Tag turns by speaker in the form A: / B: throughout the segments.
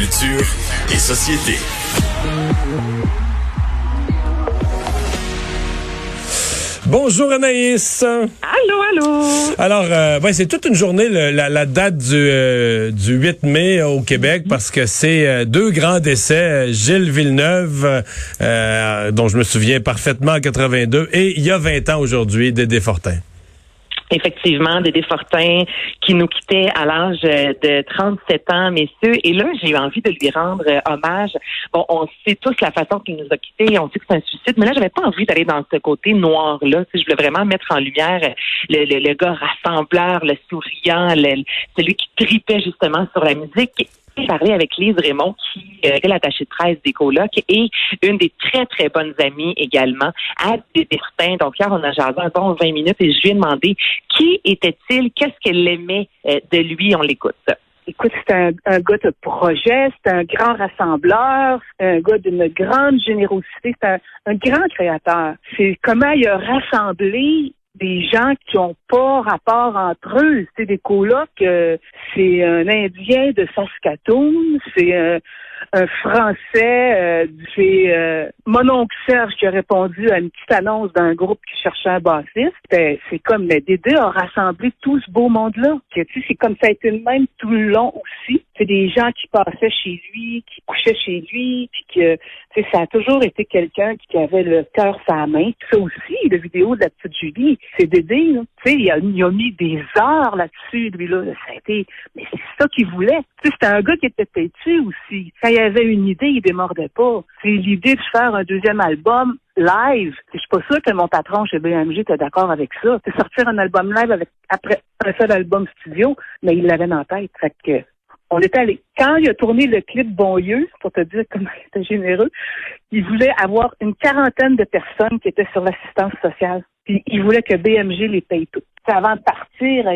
A: Culture et société.
B: Bonjour Anaïs.
C: Allô, allô.
B: Alors, euh, ouais, c'est toute une journée le- la, la date du, euh, du 8 mai au Québec parce que c'est euh, deux grands décès. Gilles Villeneuve, euh, dont je me souviens parfaitement en 82, et il y a 20 ans aujourd'hui, Dédé Fortin.
C: Effectivement, Dédé Fortin qui nous quittait à l'âge de 37 ans, messieurs. Et là, j'ai eu envie de lui rendre euh, hommage. Bon, on sait tous la façon qu'il nous a quittés, on sait que c'est un suicide, mais là, j'avais pas envie d'aller dans ce côté noir-là. Je voulais vraiment mettre en lumière le, le, le gars rassembleur, le souriant, le- celui qui tripait justement sur la musique. Parlé avec Lise Raymond, qui euh, est l'attachée de presse des colocs et une des très, très bonnes amies également à Fortin. Donc, hier, on a jasé un bon 20 minutes et je lui ai demandé qui était-il, qu'est-ce qu'elle aimait euh, de lui. On l'écoute.
D: Écoute, c'est un, gars de projet, c'est un grand rassembleur, un gars d'une grande générosité, c'est un, un grand créateur. C'est comment il a rassemblé des gens qui ont pas rapport entre eux. C'est des colocs, euh, c'est un Indien de Saskatoon, c'est un, un Français, euh, c'est euh, mon oncle Serge qui a répondu à une petite annonce d'un groupe qui cherchait un bassiste. C'était- C'est comme mais Dédé a rassemblé tout ce beau monde-là. C'est comme ça a été le même tout le long aussi. C'est des gens qui passaient chez lui, qui couchaient chez lui, puis que ça a toujours été quelqu'un qui avait le cœur sa main. Ça aussi, la vidéo de la petite Julie, c'est Dédé. là. Il a, il a mis des heures là-dessus, lui là. Ça a été, mais c'est ça qu'il voulait. C'était un gars qui était têtu aussi. Quand il avait une idée, il démordait pas. C'est l'idée de faire un deuxième album live. Je suis pas sûre que mon patron chez BMG était d'accord avec ça. C'est sortir un album live avec après un seul album studio, mais il l'avait dans la tête. On est allé. Quand il a tourné le clip Bonlieu, pour te dire comment il était généreux, il voulait avoir une quarantaine de personnes qui étaient sur l'assistance sociale. Il voulait que BMG les paye tout. Puis avant de partir,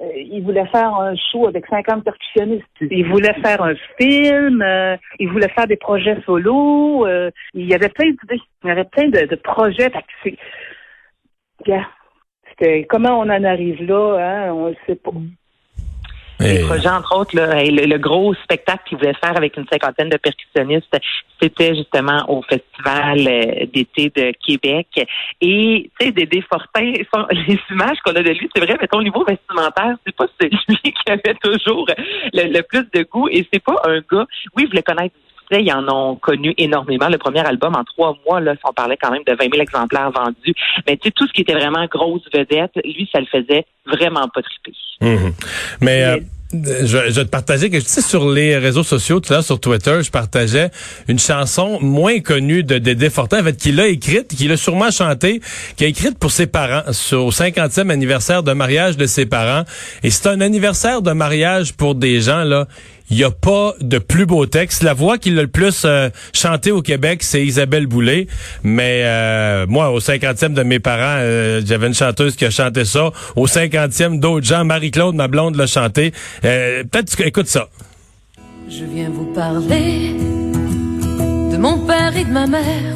D: euh, il voulait faire un show avec 50 percussionnistes. Il voulait faire un film, euh, il voulait faire des projets solo. euh, il y avait plein d'idées. Il y avait plein de, de projets. Fait que c'est... Regarde, c'était- comment on en arrive là, hein, on ne sait pas.
C: Les
B: Et-
C: projets, entre autres, là, le, gros spectacle qu'il voulait faire avec une cinquantaine de percussionnistes, c'était justement au Festival euh, d'été de Québec. Et, tu sais, Dédé Fortin, son- les images qu'on a de lui, c'est vrai, mais ton niveau vestimentaire, c'est pas celui qui avait toujours le, le plus de goût. Et c'est pas un gars, oui, vous le connaissez ils en ont connu énormément. Le premier album, en trois mois, là, on parlait quand même de 20 000 exemplaires vendus. Mais tu sais, tout ce qui était vraiment grosse vedette, lui, ça le faisait vraiment pas triper.
B: Mhm. Mais euh, je, je vais te partager que tu sais sur les réseaux sociaux, tout à l'heure sur Twitter, je partageais une chanson moins connue de Dédé Fortin, en fait, qu'il a écrite, qu'il a sûrement chanté, qu'il a écrite pour ses parents, sur, au 50e anniversaire de mariage de ses parents. Et c'est un anniversaire de mariage pour des gens, là. Il n'y a pas de plus beau texte. La voix qui l'a le plus euh, chanté au Québec, c'est Isabelle Boulay. Mais euh, moi, au 50e de mes parents, euh, j'avais une chanteuse qui a chanté ça. Au 50e d'autres gens, Marie-Claude, ma blonde, l'a chanté. Euh, Peut-être que écoute ça.
E: Je viens vous parler de mon père et de ma mère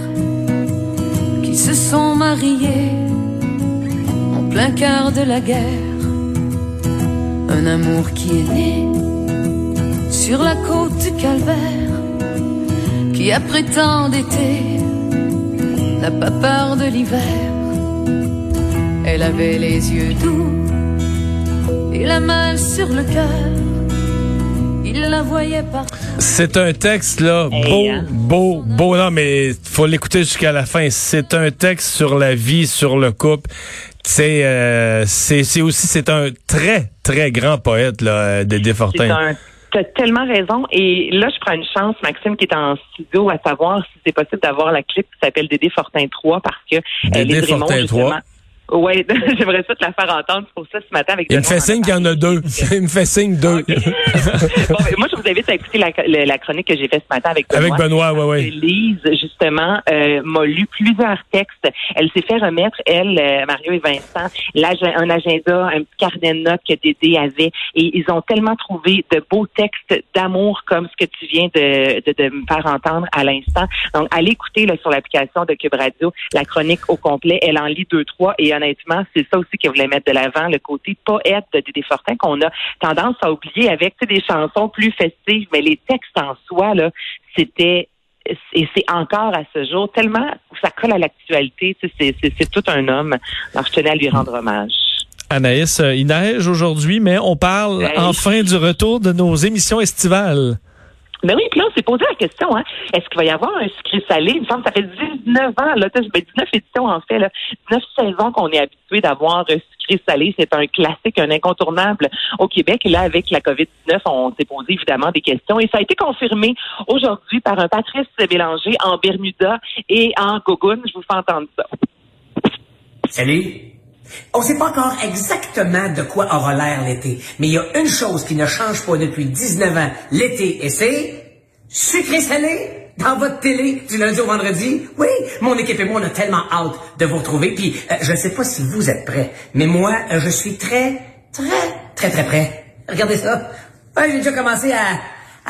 E: qui se sont mariés en plein quart de la guerre. Un amour qui est né sur la côte du calvaire, qui après tant d'été n'a pas peur de l'hiver. Elle avait les yeux doux et la main sur le cœur. Il la voyait par
B: C'est un texte là beau,
C: hein?
B: beau, beau. Non, mais faut l'écouter jusqu'à la fin. C'est un texte sur la vie, sur le couple. C'est euh, c'est aussi c'est un très très grand poète là, Dédé
C: C'est
B: Fortin.
C: un T'as tellement raison. Et là, je prends une chance, Maxime, qui est en studio, à savoir si c'est possible d'avoir la clip qui s'appelle Dédé Fortin 3 parce que euh,
B: Dédé
C: Raymond,
B: Fortin
C: justement,
B: 3.
C: Oui, j'aimerais ça te la faire entendre. Pour ça, ce matin, avec
B: Il me fait signe qu'il y en a deux. Il me fait signe deux.
C: Bon, ben, moi, je vous invite à écouter la, la- la chronique que j'ai faite ce matin avec Benoît.
B: Avec Benoît, ouais, ouais.
C: Lise, justement, euh, m'a lu plusieurs textes. Elle s'est fait remettre, elle, euh, Mario et Vincent, un agenda, un petit carnet de notes que Dédé avait. Et ils ont tellement trouvé de beaux textes d'amour comme ce que tu viens de, de, de me faire entendre à l'instant. Donc, allez écouter là, sur l'application de Cube Radio la chronique au complet. Elle en lit deux, trois. Et honnêtement, honnêtement, c'est ça aussi qu'elle voulait mettre de l'avant, le côté poète de Dédé Fortin qu'on a tendance à oublier avec des chansons plus festives, mais les textes en soi, là, c'était et c'est encore à ce jour tellement ça colle à l'actualité. C'est tout un homme. Alors, je tenais à lui rendre hommage.
F: Anaïs, euh, il neige aujourd'hui, mais on parle enfin du retour de nos émissions estivales.
C: Mais oui, puis là, on s'est posé la question, hein, est-ce qu'il va y avoir un sucré salé? Il me semble que ça fait 19 ans, là, 19 ben, éditions en fait, là, 19 saisons qu'on est habitué d'avoir un sucré salé. C'est un classique, un incontournable au Québec. Et là, avec la COVID-19, on s'est posé évidemment des questions. Et ça a été confirmé aujourd'hui par un Patrice Bélanger en Bermuda et en Gogun. Je vous fais entendre ça.
G: Salut. On ne sait pas encore exactement de quoi aura l'air l'été, mais il y a une chose qui ne change pas depuis 19 ans l'été, et c'est sucré-salé dans votre télé du lundi au vendredi. Oui, mon équipe et moi, on a tellement hâte de vous retrouver. Puis, euh, je ne sais pas si vous êtes prêts, mais moi, euh, je suis très, très, très, très prêt. Regardez ça. j'ai déjà commencé à,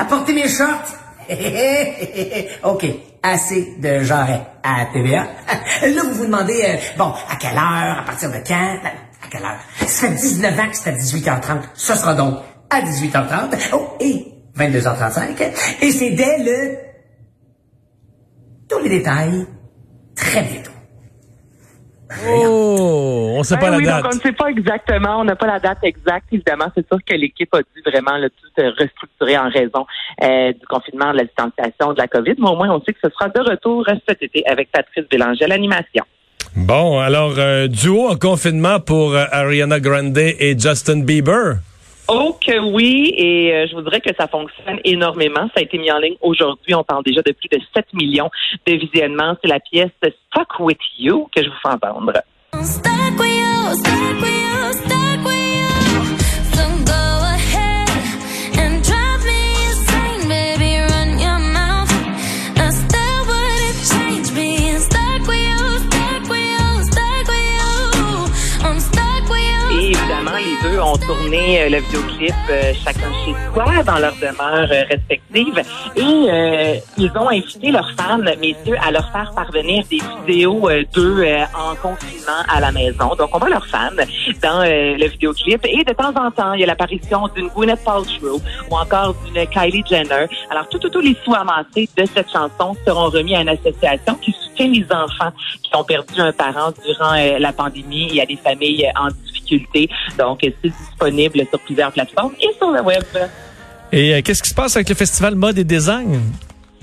G: à porter mes shorts. OK, assez de genre à TVA. Là, vous vous demandez, euh, bon, à quelle heure, à partir de quand? Ben, à quelle heure? Ça fait 19 ans que c'est à 18h30. Ce sera donc à 18h30. Oh, et 22h35. Et c'est dès le... Tous les détails, très bientôt.
F: Oh, on sait pas
C: ben
F: la date.
C: on ne sait pas exactement, on n'a pas la date exacte. Évidemment, c'est sûr que l'équipe a dû vraiment le tout restructurer en raison euh, du confinement, de la distanciation, de la COVID. Mais au moins, on sait que ce sera de retour cet été avec Patrice Bélanger à l'animation.
B: Bon, alors, euh, duo en confinement pour euh, Ariana Grande et Justin Bieber.
C: Oh que oui, et euh, je vous dirais que ça fonctionne énormément. Ça a été mis en ligne aujourd'hui. On parle déjà de plus de 7 millions de visionnements. C'est la pièce Stuck With You que je vous fais entendre. Ont tourné euh, le vidéoclip euh, chacun chez soi dans leur demeure euh, respective et ils ont invité leurs fans, messieurs, à leur faire parvenir des vidéos d'eux en confinement à la maison. Donc on voit leurs fans dans le vidéoclip et de temps en temps il y a l'apparition d'une Gwyneth Paltrow ou encore d'une Kylie Jenner. Alors tout, tout, tous les sous amassés de cette chanson seront remis à une association qui soutient les enfants qui ont perdu un parent durant la pandémie. Y a des familles en donc, c'est disponible sur plusieurs plateformes et sur le web?
F: Et euh, qu'est-ce qui se passe avec le festival mode et design?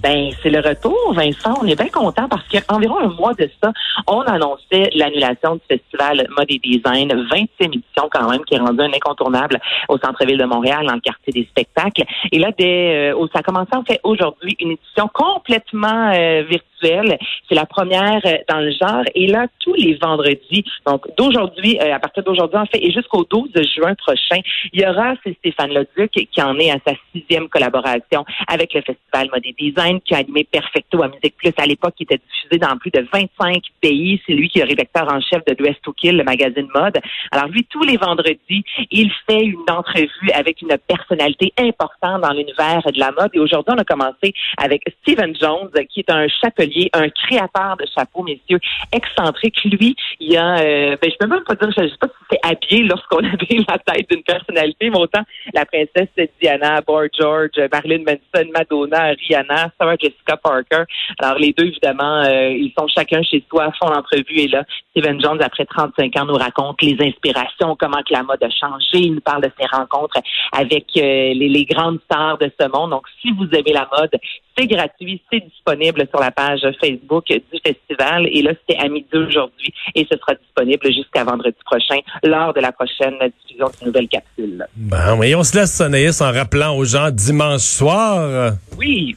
C: Ben, c'est le retour, Vincent. On est bien content parce qu'environ un mois de ça, on annonçait l'annulation du festival Mode et Design, 20e édition quand même, qui est rendue un incontournable au centre-ville de Montréal, dans le quartier des spectacles. Et là, dès, euh, ça a commencé en fait aujourd'hui une édition complètement euh, virtuelle. C'est la première euh, dans le genre. Et là, tous les vendredis, donc d'aujourd'hui, à partir d'aujourd'hui en fait, et jusqu'au 12 juin prochain, il y aura, c'est Stéphane Leduc qui en est à sa sixième collaboration avec le festival Mode et Design qui a animé Perfecto à Musique Plus à l'époque, qui était diffusé dans plus de 25 pays. C'est lui qui est rédacteur en chef de Dress to Kill, le magazine mode. Alors lui, tous les vendredis, il fait une entrevue avec une personnalité importante dans l'univers de la mode. Et aujourd'hui, on a commencé avec Steven Jones, qui est un chapelier, un créateur de chapeaux, messieurs, excentrique. Lui, il a, euh, ben, je peux même pas dire, je sais pas si c'est habillé lorsqu'on avait la tête d'une personnalité, mais autant la princesse Diana, Boy George, Marilyn Manson, Madonna, Rihanna, Sarah Jessica Parker. Alors, les deux, évidemment, euh, ils sont chacun chez soi, font l'entrevue et là, Steven Jones, après 35 ans, nous raconte les inspirations, comment que la mode a changé. Il nous parle de ses rencontres avec euh, les grandes stars de ce monde. Donc, si vous aimez la mode, c'est gratuit, c'est disponible sur la page Facebook du festival. Et là, c'est à midi aujourd'hui et ce sera disponible jusqu'à vendredi prochain lors de la prochaine diffusion d'une nouvelle capsule.
B: Ben oui, on se laisse sonner en rappelant aux gens dimanche soir.
C: Oui,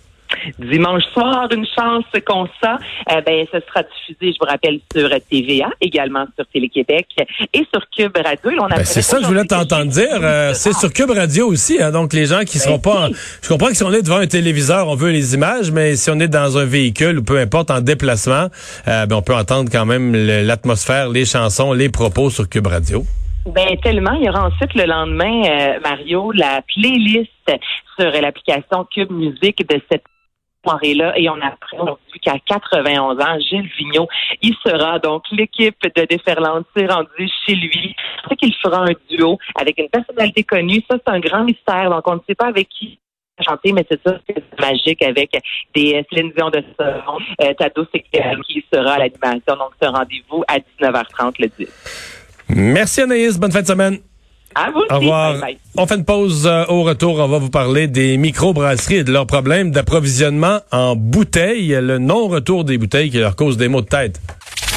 C: dimanche soir, une chance qu'on ça, eh ben, ce sera diffusé, je vous rappelle, sur TVA, également sur Télé-Québec et sur Cube Radio.
B: Ben, c'est ça que je voulais t'entendre dire. Euh, c'est sur Cube Radio aussi, hein, donc les gens qui seront pas... Je comprends que si on est devant un téléviseur, on veut les images, mais si on est dans un véhicule ou peu importe, en déplacement, euh, ben, on peut entendre quand même l'atmosphère, les chansons, les propos sur Cube Radio.
C: Ben tellement. Il y aura ensuite le lendemain, euh, Mario, la playlist sur l'application Cube Musique de cette et on apprend aujourd'hui qu'à 91 ans, Gilles Vigneault, il sera donc l'équipe de Déferlante s'est rendue chez lui. C'est qu'il fera un duo avec une personnalité connue. Ça, c'est un grand mystère. Donc, on ne sait pas avec qui chanter, mais c'est ça, c'est magique avec des euh, Céline Dion de Sauron, euh, Tado qui sera à l'animation. Donc, ce rendez-vous à 19h30 le 10.
B: Merci Anaïs, bonne fin de semaine.
C: À vous
B: Au revoir. On fait une pause euh, au retour. On va vous parler des microbrasseries et de leurs problèmes d'approvisionnement en bouteilles. Le non-retour des bouteilles qui leur cause des maux de tête.